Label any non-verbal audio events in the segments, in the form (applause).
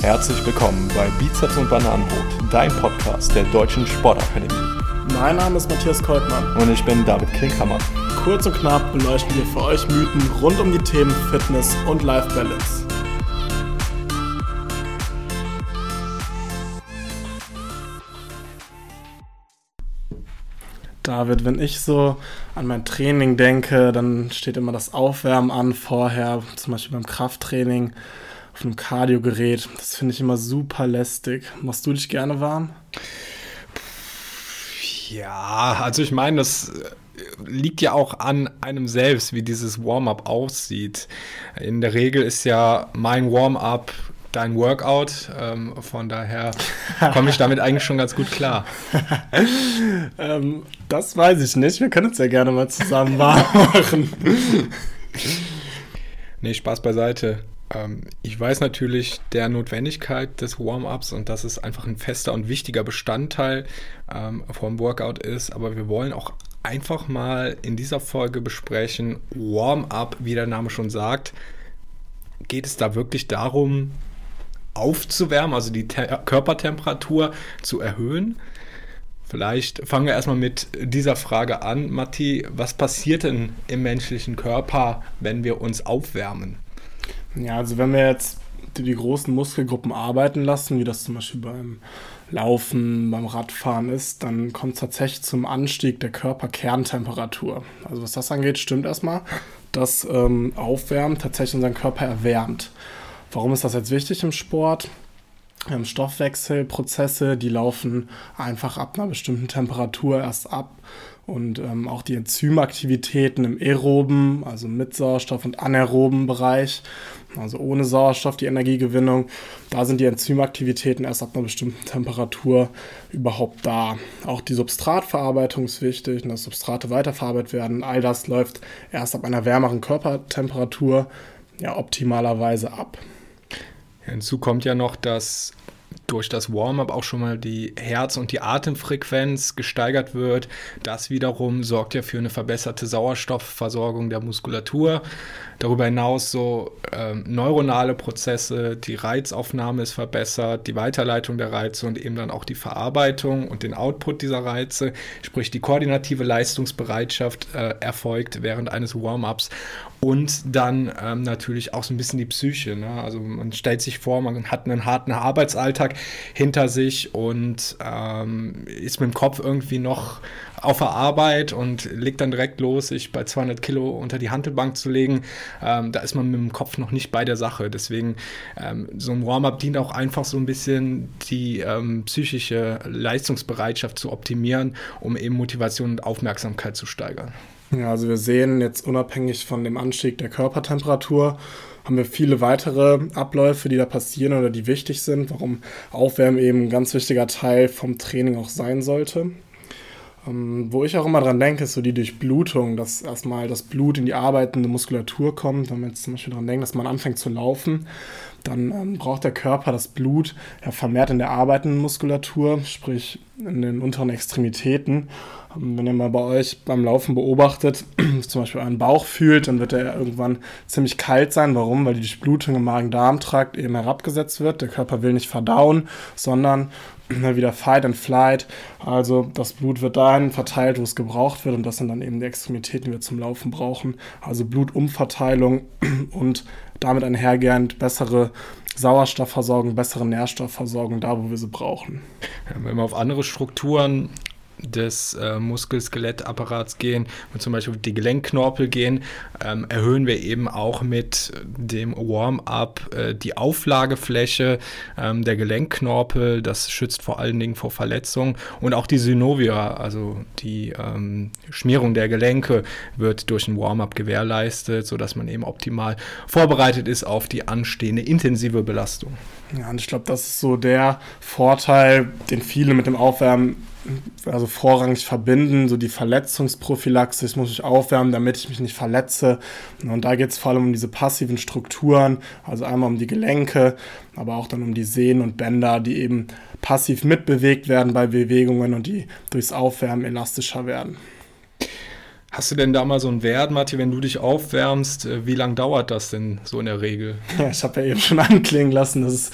Herzlich willkommen bei Bizeps und Bananenbrot, dein Podcast der Deutschen Sportakademie. Mein Name ist Matthias Koltmann. Und ich bin David Klinkhammer. Kurz und knapp beleuchten wir für euch Mythen rund um die Themen Fitness und Life Balance. David, wenn ich so an mein Training denke, dann steht immer das Aufwärmen an vorher, zum Beispiel beim Krafttraining auf einem Kardiogerät. Das finde ich immer super lästig. Machst du dich gerne warm? Ja, also ich meine, das äh, liegt ja auch an einem selbst, wie dieses Warm-up aussieht. In der Regel ist ja mein Warm-up dein Workout. Ähm, von daher (laughs) komme ich damit eigentlich schon ganz gut klar. (laughs) ähm, das weiß ich nicht. Wir können uns ja gerne mal zusammen warm (laughs) machen. nee, Spaß beiseite. Ähm, ich weiß natürlich der Notwendigkeit des Warm-ups und dass es einfach ein fester und wichtiger Bestandteil ähm, vom Workout ist, aber wir wollen auch einfach mal in dieser Folge besprechen, Warm-up, wie der Name schon sagt, geht es da wirklich darum, aufzuwärmen, also die Te Körpertemperatur zu erhöhen? Vielleicht fangen wir erstmal mit dieser Frage an, Matti. Was passiert denn im menschlichen Körper, wenn wir uns aufwärmen? Ja, also wenn wir jetzt die, die großen Muskelgruppen arbeiten lassen, wie das zum Beispiel beim Laufen, beim Radfahren ist, dann kommt es tatsächlich zum Anstieg der Körperkerntemperatur. Also was das angeht, stimmt erstmal, dass ähm, Aufwärmen tatsächlich unseren Körper erwärmt. Warum ist das jetzt wichtig im Sport? Ähm, Stoffwechselprozesse, die laufen einfach ab einer bestimmten Temperatur erst ab und ähm, auch die Enzymaktivitäten im aeroben, also mit Sauerstoff und anaeroben Bereich, also ohne Sauerstoff die Energiegewinnung, da sind die Enzymaktivitäten erst ab einer bestimmten Temperatur überhaupt da. Auch die Substratverarbeitung ist wichtig, dass Substrate weiterverarbeitet werden. All das läuft erst ab einer wärmeren Körpertemperatur ja optimalerweise ab. Hinzu kommt ja noch, dass durch das Warm-up auch schon mal die Herz- und die Atemfrequenz gesteigert wird. Das wiederum sorgt ja für eine verbesserte Sauerstoffversorgung der Muskulatur. Darüber hinaus so ähm, neuronale Prozesse, die Reizaufnahme ist verbessert, die Weiterleitung der Reize und eben dann auch die Verarbeitung und den Output dieser Reize, sprich die koordinative Leistungsbereitschaft äh, erfolgt während eines Warm-ups und dann ähm, natürlich auch so ein bisschen die Psyche. Ne? Also man stellt sich vor, man hat einen harten Arbeitsalltag hinter sich und ähm, ist mit dem Kopf irgendwie noch auf der Arbeit und legt dann direkt los, sich bei 200 Kilo unter die Handelbank zu legen. Ähm, da ist man mit dem Kopf noch nicht bei der Sache. Deswegen ähm, so ein Warm-up dient auch einfach so ein bisschen die ähm, psychische Leistungsbereitschaft zu optimieren, um eben Motivation und Aufmerksamkeit zu steigern. Ja, also wir sehen jetzt unabhängig von dem Anstieg der Körpertemperatur, haben wir viele weitere Abläufe, die da passieren oder die wichtig sind, warum Aufwärmen eben ein ganz wichtiger Teil vom Training auch sein sollte. Ähm, wo ich auch immer dran denke, ist so die Durchblutung, dass erstmal das Blut in die arbeitende Muskulatur kommt. Wenn man jetzt zum Beispiel dran denkt, dass man anfängt zu laufen, dann ähm, braucht der Körper das Blut ja, vermehrt in der arbeitenden Muskulatur, sprich in den unteren Extremitäten. Ähm, wenn ihr mal bei euch beim Laufen beobachtet, (clears throat) zum Beispiel euren Bauch fühlt, dann wird er irgendwann ziemlich kalt sein. Warum? Weil die Durchblutung im Magen-Darm-Trakt eben herabgesetzt wird. Der Körper will nicht verdauen, sondern (clears throat) wieder Fight and Flight. Also das Blut wird dahin verteilt, wo es gebraucht wird und das sind dann eben die Extremitäten, die wir zum Laufen brauchen. Also Blutumverteilung (clears throat) und damit einhergehend bessere Sauerstoffversorgung, bessere Nährstoffversorgung da, wo wir sie brauchen. Ja, wenn wir auf andere Strukturen des äh, Muskel-Skelettapparats gehen und zum Beispiel die Gelenkknorpel gehen, ähm, erhöhen wir eben auch mit dem Warm-up äh, die Auflagefläche ähm, der Gelenkknorpel. Das schützt vor allen Dingen vor Verletzungen und auch die Synovia, also die ähm, Schmierung der Gelenke, wird durch ein Warm-up gewährleistet, sodass man eben optimal vorbereitet ist auf die anstehende intensive Belastung. Ja, und ich glaube, das ist so der Vorteil, den viele mit dem Aufwärmen also vorrangig verbinden, so die Verletzungsprophylaxe, ich muss mich aufwärmen, damit ich mich nicht verletze. Und da geht es vor allem um diese passiven Strukturen, also einmal um die Gelenke, aber auch dann um die Sehnen und Bänder, die eben passiv mitbewegt werden bei Bewegungen und die durchs Aufwärmen elastischer werden. Hast du denn da mal so einen Wert, Matti, wenn du dich aufwärmst, äh, wie lange dauert das denn so in der Regel? Ja, (laughs) ich habe ja eben schon anklingen lassen, dass es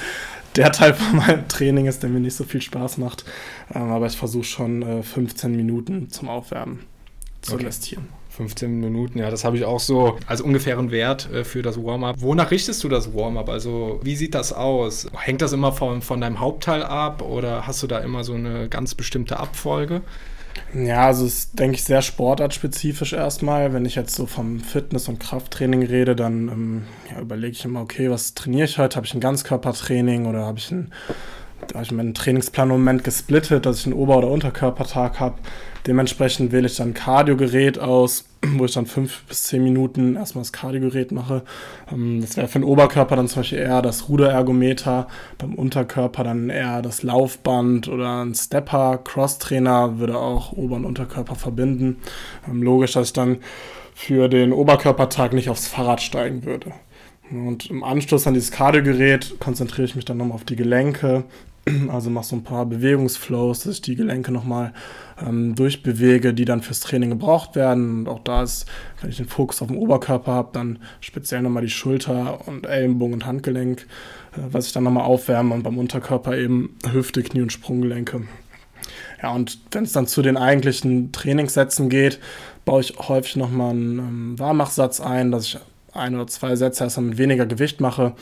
der Teil von meinem Training ist, der mir nicht so viel Spaß macht. Ähm, aber ich versuche schon äh, 15 Minuten zum Aufwärmen zu okay. investieren. 15 Minuten, ja, das habe ich auch so als ungefähren Wert äh, für das Warm-up. Wonach richtest du das Warm-up? Also, wie sieht das aus? Hängt das immer von, von deinem Hauptteil ab oder hast du da immer so eine ganz bestimmte Abfolge? Ja, also es ist, denke ich, sehr sportartspezifisch erstmal. Wenn ich jetzt so vom Fitness- und Krafttraining rede, dann ähm, ja, überlege ich immer, okay, was trainiere ich heute? Habe ich ein Ganzkörpertraining oder habe ich ein da habe ich meinen Trainingsplan im Moment gesplittet, dass ich einen Ober- oder Unterkörpertag habe. Dementsprechend wähle ich dann ein Kardiogerät aus, (clears throat) wo ich dann fünf bis zehn Minuten erstmal das Kardiogerät mache. Ähm, das wäre für den Oberkörper dann zum Beispiel eher das Ruderergometer, beim Unterkörper dann eher das Laufband oder ein Stepper. Crosstrainer würde auch Ober- und Unterkörper verbinden. Ähm, logisch, dass ich dann für den Oberkörpertag nicht aufs Fahrrad steigen würde. Und im Anschluss an dieses Kardiogerät konzentriere ich mich dann nochmal auf die Gelenke, also mache so ein paar Bewegungsflows, dass ich die Gelenke nochmal ähm, durchbewege, die dann fürs Training gebraucht werden. Und auch da ist, wenn ich den Fokus auf den Oberkörper habe, dann speziell nochmal die Schulter und Ellenbogen und Handgelenk, äh, was ich dann nochmal aufwärme und beim Unterkörper eben Hüfte, Knie und Sprunggelenke. Ja, und wenn es dann zu den eigentlichen Trainingssätzen geht, baue ich häufig nochmal einen ähm, Warmachsatz ein, dass ich ein oder zwei Sätze erstmal mit weniger Gewicht mache,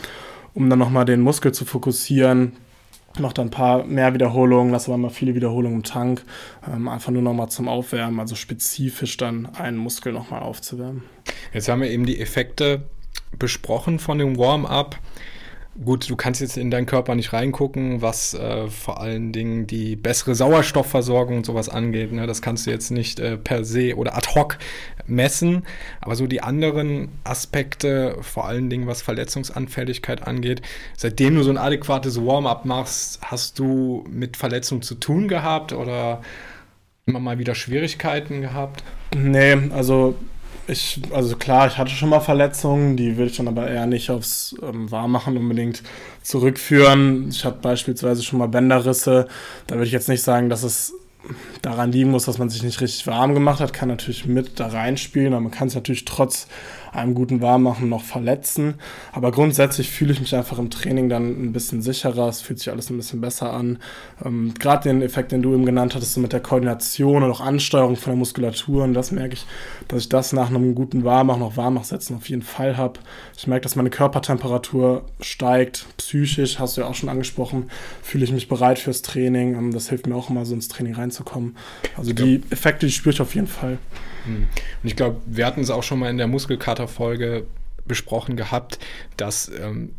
um dann nochmal den Muskel zu fokussieren, mache dann ein paar mehr Wiederholungen, lasse aber mal viele Wiederholungen im Tank, ähm, einfach nur nochmal zum Aufwärmen, also spezifisch dann einen Muskel nochmal aufzuwärmen. Jetzt haben wir eben die Effekte besprochen von dem Warm-up. Gut, du kannst jetzt in deinen Körper nicht reingucken, was äh, vor allen Dingen die bessere Sauerstoffversorgung und sowas angeht. Ne? Das kannst du jetzt nicht äh, per se oder ad hoc messen. Aber so die anderen Aspekte, vor allen Dingen was Verletzungsanfälligkeit angeht, seitdem du so ein adäquates Warm-up machst, hast du mit Verletzungen zu tun gehabt oder immer mal wieder Schwierigkeiten gehabt? Nee, also ich, also klar, ich hatte schon mal Verletzungen, die will ich dann aber eher nicht aufs ähm, Warmmachen unbedingt zurückführen. Ich hatte beispielsweise schon mal Bänderrisse. Da würde ich jetzt nicht sagen, dass es daran liegen muss, dass man sich nicht richtig warm gemacht hat, kann natürlich mit da reinspielen, aber man kann es natürlich trotz einem guten Warmmachen noch verletzen. Aber grundsätzlich fühle ich mich einfach im Training dann ein bisschen sicherer, es fühlt sich alles ein bisschen besser an. Ähm, Gerade den Effekt, den du eben genannt hattest, so mit der Koordination und auch Ansteuerung von der Muskulatur, und das merke ich, dass ich das nach einem guten Warmmachen, noch Warmmachsetzen auf jeden Fall habe. Ich merke, dass meine Körpertemperatur steigt, psychisch, hast du ja auch schon angesprochen, fühle ich mich bereit fürs Training. Ähm, das hilft mir auch immer, so ins Training reinzukommen. Also die Effekte, die spüre ich auf jeden Fall. Hm. Und ich glaube, wir hatten es auch schon mal in der Muskelkater-Folge besprochen gehabt, dass ähm,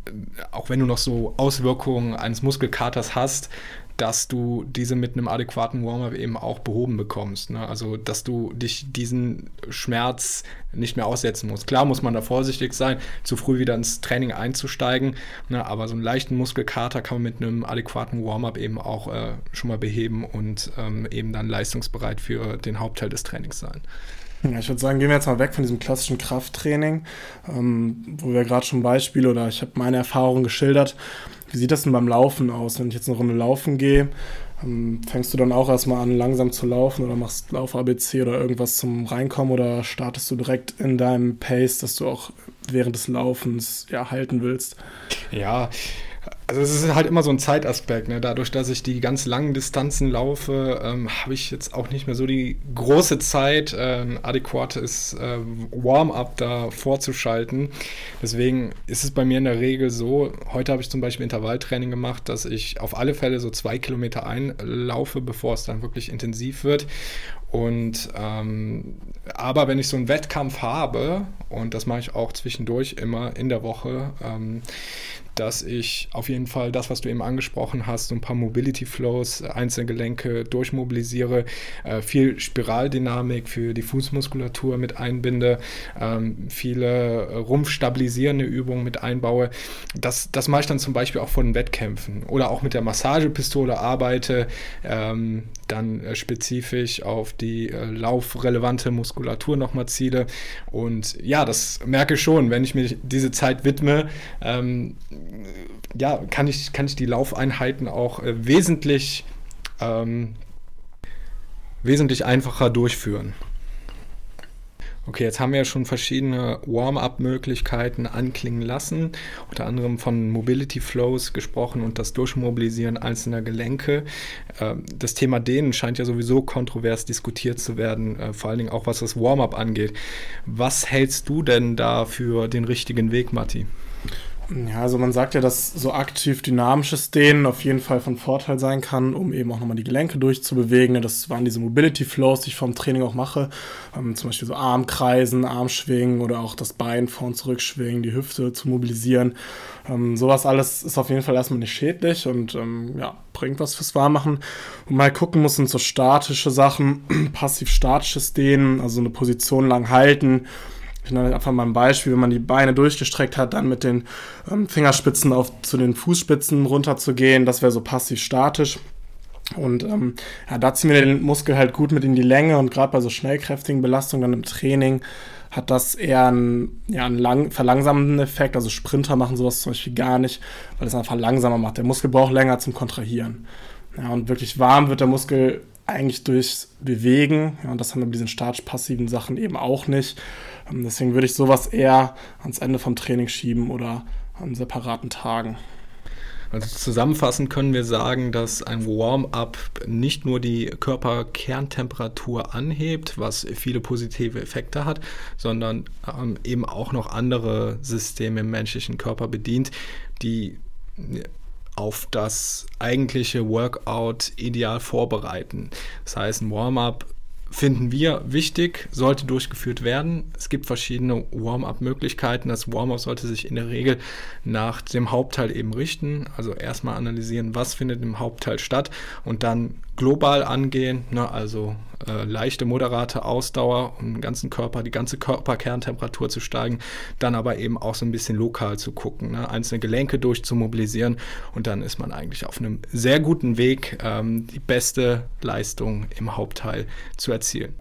auch wenn du noch so Auswirkungen eines Muskelkaters hast, dass du diese mit einem adäquaten Warm-up eben auch behoben bekommst. Ne? Also, dass du dich diesen Schmerz nicht mehr aussetzen musst. Klar muss man da vorsichtig sein, zu früh wieder ins Training einzusteigen, ne? aber so einen leichten Muskelkater kann man mit einem adäquaten Warm-up eben auch äh, schon mal beheben und ähm, eben dann leistungsbereit für den Hauptteil des Trainings sein. Ja, ich würde sagen, gehen wir jetzt mal weg von diesem klassischen Krafttraining, ähm, wo wir gerade schon Beispiele oder ich habe meine Erfahrungen geschildert. Wie sieht das denn beim Laufen aus? Wenn ich jetzt eine Runde laufen gehe, ähm, fängst du dann auch erstmal an, langsam zu laufen oder machst Lauf-ABC oder irgendwas zum Reinkommen oder startest du direkt in deinem Pace, dass du auch während des Laufens ja, halten willst? Ja, also es ist halt immer so ein Zeitaspekt. Ne? Dadurch, dass ich die ganz langen Distanzen laufe, ähm, habe ich jetzt auch nicht mehr so die große Zeit, ähm, adäquates äh, Warm-up da vorzuschalten. Deswegen ist es bei mir in der Regel so, heute habe ich zum Beispiel Intervalltraining gemacht, dass ich auf alle Fälle so zwei Kilometer einlaufe, bevor es dann wirklich intensiv wird. Und ähm, aber wenn ich so einen Wettkampf habe, und das mache ich auch zwischendurch immer in der Woche, ähm, dass ich auf jeden Fall das, was du eben angesprochen hast, so ein paar Mobility Flows, einzelne Gelenke durchmobilisiere, äh, viel Spiraldynamik für die Fußmuskulatur mit einbinde, ähm, viele rumpfstabilisierende Übungen mit einbaue. Das, das mache ich dann zum Beispiel auch vor den Wettkämpfen oder auch mit der Massagepistole arbeite, ähm, dann äh, spezifisch auf die äh, laufrelevante Muskulatur nochmal ziele. Und ja, das merke ich schon, wenn ich mir diese Zeit widme, ähm, ja, kann ich, kann ich die Laufeinheiten auch äh, wesentlich, ähm, wesentlich einfacher durchführen. Okay, jetzt haben wir ja schon verschiedene Warm-up-Möglichkeiten anklingen lassen, unter anderem von Mobility Flows gesprochen und das Durchmobilisieren einzelner Gelenke. Ähm, das Thema Dehnen scheint ja sowieso kontrovers diskutiert zu werden, äh, vor allen Dingen auch was das Warm-up angeht. Was hältst du denn da für den richtigen Weg, Matti? Ja, also man sagt ja, dass so aktiv dynamisches Dehnen auf jeden Fall von Vorteil sein kann, um eben auch nochmal die Gelenke durchzubewegen. Das waren diese Mobility Flows, die ich vom Training auch mache. Ähm, zum Beispiel so Armkreisen, Armschwingen oder auch das Bein vor und zurück schwingen, die Hüfte zu mobilisieren. Ähm, sowas alles ist auf jeden Fall erstmal nicht schädlich und ähm, ja, bringt was fürs Warmmachen. Und mal gucken muss, sind so statische Sachen, (clears throat) passiv-statisches Dehnen, also eine Position lang halten ich nenne einfach mal ein Beispiel, wenn man die Beine durchgestreckt hat, dann mit den ähm, Fingerspitzen auf zu den Fußspitzen runterzugehen, das wäre so passiv-statisch. Und ähm, ja, da ziehen wir den Muskel halt gut mit in die Länge und gerade bei so schnellkräftigen Belastungen dann im Training hat das eher einen, ja, einen lang, verlangsamenden Effekt. Also Sprinter machen sowas zum Beispiel gar nicht, weil es einfach langsamer macht. Der Muskel braucht länger zum Kontrahieren. Ja, und wirklich warm wird der Muskel eigentlich durchs Bewegen. Ja, und das haben wir mit diesen statisch-passiven Sachen eben auch nicht. Ähm, deswegen würde ich sowas eher ans Ende vom Training schieben oder an separaten Tagen. Also zusammenfassend können wir sagen, dass ein Warm-up nicht nur die Körperkerntemperatur anhebt, was viele positive Effekte hat, sondern ähm, eben auch noch andere Systeme im menschlichen Körper bedient, die auf das eigentliche Workout ideal vorbereiten. Das heißt, ein Warm-up finden wir wichtig, sollte durchgeführt werden. Es gibt verschiedene Warm-up-Möglichkeiten. Das Warm-up sollte sich in der Regel nach dem Hauptteil eben richten. Also erstmal analysieren, was findet im Hauptteil statt und dann global angehen, ne, also äh, leichte, moderate Ausdauer, um den ganzen Körper, die ganze Körperkerntemperatur zu steigen, dann aber eben auch so ein bisschen lokal zu gucken, ne, einzelne Gelenke durchzumobilisieren und dann ist man eigentlich auf einem sehr guten Weg, ähm, die beste Leistung im Hauptteil zu erzielen.